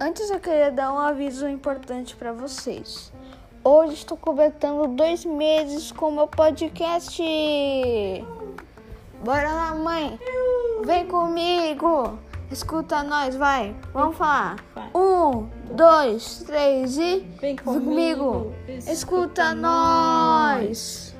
Antes eu queria dar um aviso importante para vocês. Hoje estou completando dois meses com meu podcast. Bora lá, mãe. Vem comigo. Escuta nós, vai. Vamos falar. Um, dois, três e. Vem comigo. comigo. Escuta nós.